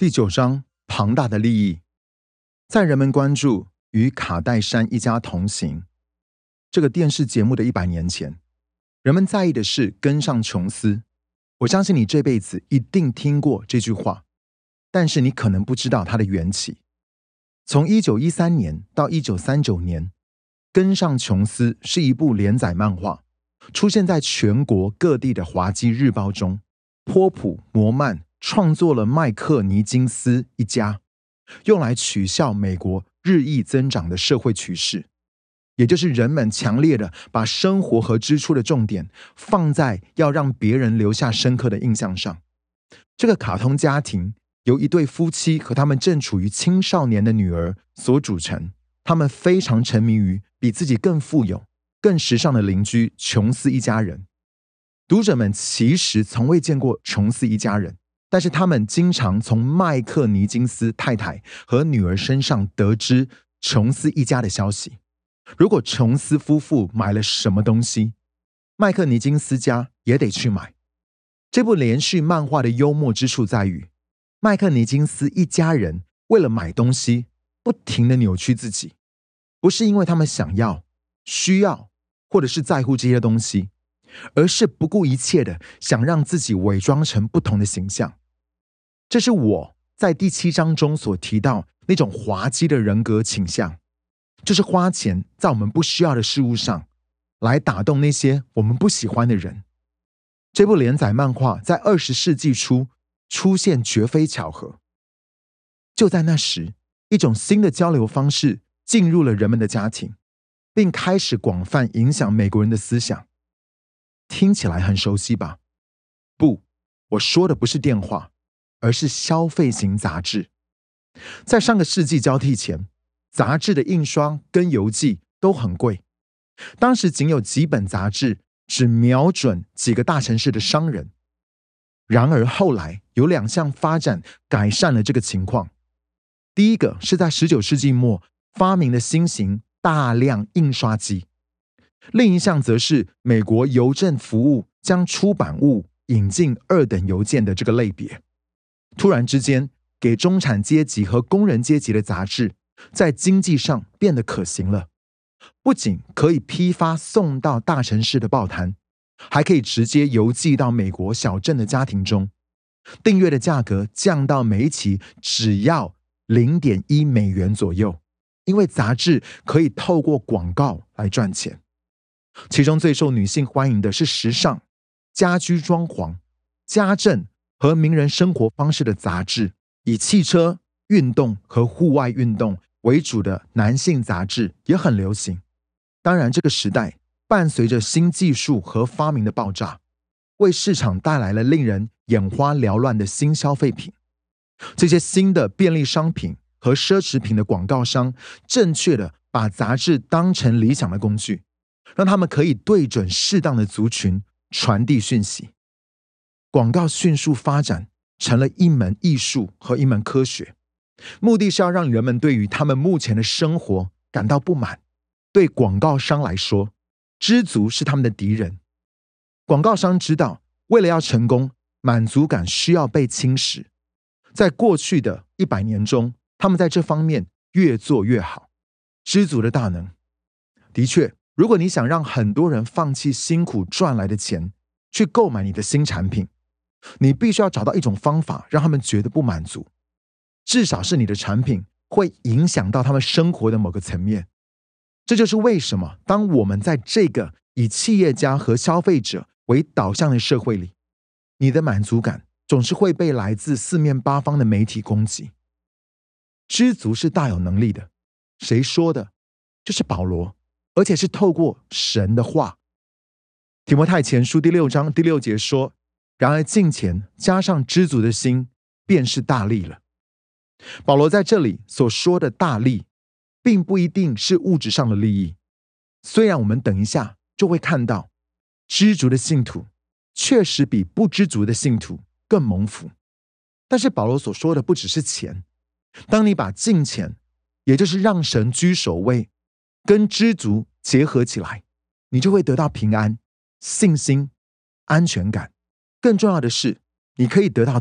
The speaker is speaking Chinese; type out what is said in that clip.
第九章：庞大的利益。在人们关注与卡戴珊一家同行这个电视节目的一百年前，人们在意的是跟上琼斯。我相信你这辈子一定听过这句话，但是你可能不知道它的缘起。从一九一三年到一九三九年，《跟上琼斯》是一部连载漫画，出现在全国各地的滑稽日报中。波普摩曼创作了麦克尼金斯一家。用来取笑美国日益增长的社会趋势，也就是人们强烈的把生活和支出的重点放在要让别人留下深刻的印象上。这个卡通家庭由一对夫妻和他们正处于青少年的女儿所组成，他们非常沉迷于比自己更富有、更时尚的邻居琼斯一家人。读者们其实从未见过琼斯一家人。但是他们经常从麦克尼金斯太太和女儿身上得知琼斯一家的消息。如果琼斯夫妇买了什么东西，麦克尼金斯家也得去买。这部连续漫画的幽默之处在于，麦克尼金斯一家人为了买东西不停的扭曲自己，不是因为他们想要、需要或者是在乎这些东西，而是不顾一切的想让自己伪装成不同的形象。这是我在第七章中所提到那种滑稽的人格倾向，就是花钱在我们不需要的事物上，来打动那些我们不喜欢的人。这部连载漫画在二十世纪初出现，绝非巧合。就在那时，一种新的交流方式进入了人们的家庭，并开始广泛影响美国人的思想。听起来很熟悉吧？不，我说的不是电话。而是消费型杂志，在上个世纪交替前，杂志的印刷跟邮寄都很贵。当时仅有几本杂志，只瞄准几个大城市的商人。然而后来有两项发展改善了这个情况。第一个是在十九世纪末发明的新型大量印刷机，另一项则是美国邮政服务将出版物引进二等邮件的这个类别。突然之间，给中产阶级和工人阶级的杂志，在经济上变得可行了。不仅可以批发送到大城市的报摊，还可以直接邮寄到美国小镇的家庭中。订阅的价格降到每一期只要零点一美元左右，因为杂志可以透过广告来赚钱。其中最受女性欢迎的是时尚、家居装潢、家政。和名人生活方式的杂志，以汽车、运动和户外运动为主的男性杂志也很流行。当然，这个时代伴随着新技术和发明的爆炸，为市场带来了令人眼花缭乱的新消费品。这些新的便利商品和奢侈品的广告商，正确的把杂志当成理想的工具，让他们可以对准适当的族群传递讯息。广告迅速发展成了一门艺术和一门科学，目的是要让人们对于他们目前的生活感到不满。对广告商来说，知足是他们的敌人。广告商知道，为了要成功，满足感需要被侵蚀。在过去的一百年中，他们在这方面越做越好。知足的大能，的确，如果你想让很多人放弃辛苦赚来的钱，去购买你的新产品。你必须要找到一种方法，让他们觉得不满足，至少是你的产品会影响到他们生活的某个层面。这就是为什么，当我们在这个以企业家和消费者为导向的社会里，你的满足感总是会被来自四面八方的媒体攻击。知足是大有能力的，谁说的？就是保罗，而且是透过神的话。提摩太前书第六章第六节说。然而，金钱加上知足的心，便是大利了。保罗在这里所说的大利，并不一定是物质上的利益。虽然我们等一下就会看到，知足的信徒确实比不知足的信徒更蒙福。但是，保罗所说的不只是钱。当你把金钱，也就是让神居首位，跟知足结合起来，你就会得到平安、信心、安全感。更重要的是，你可以得到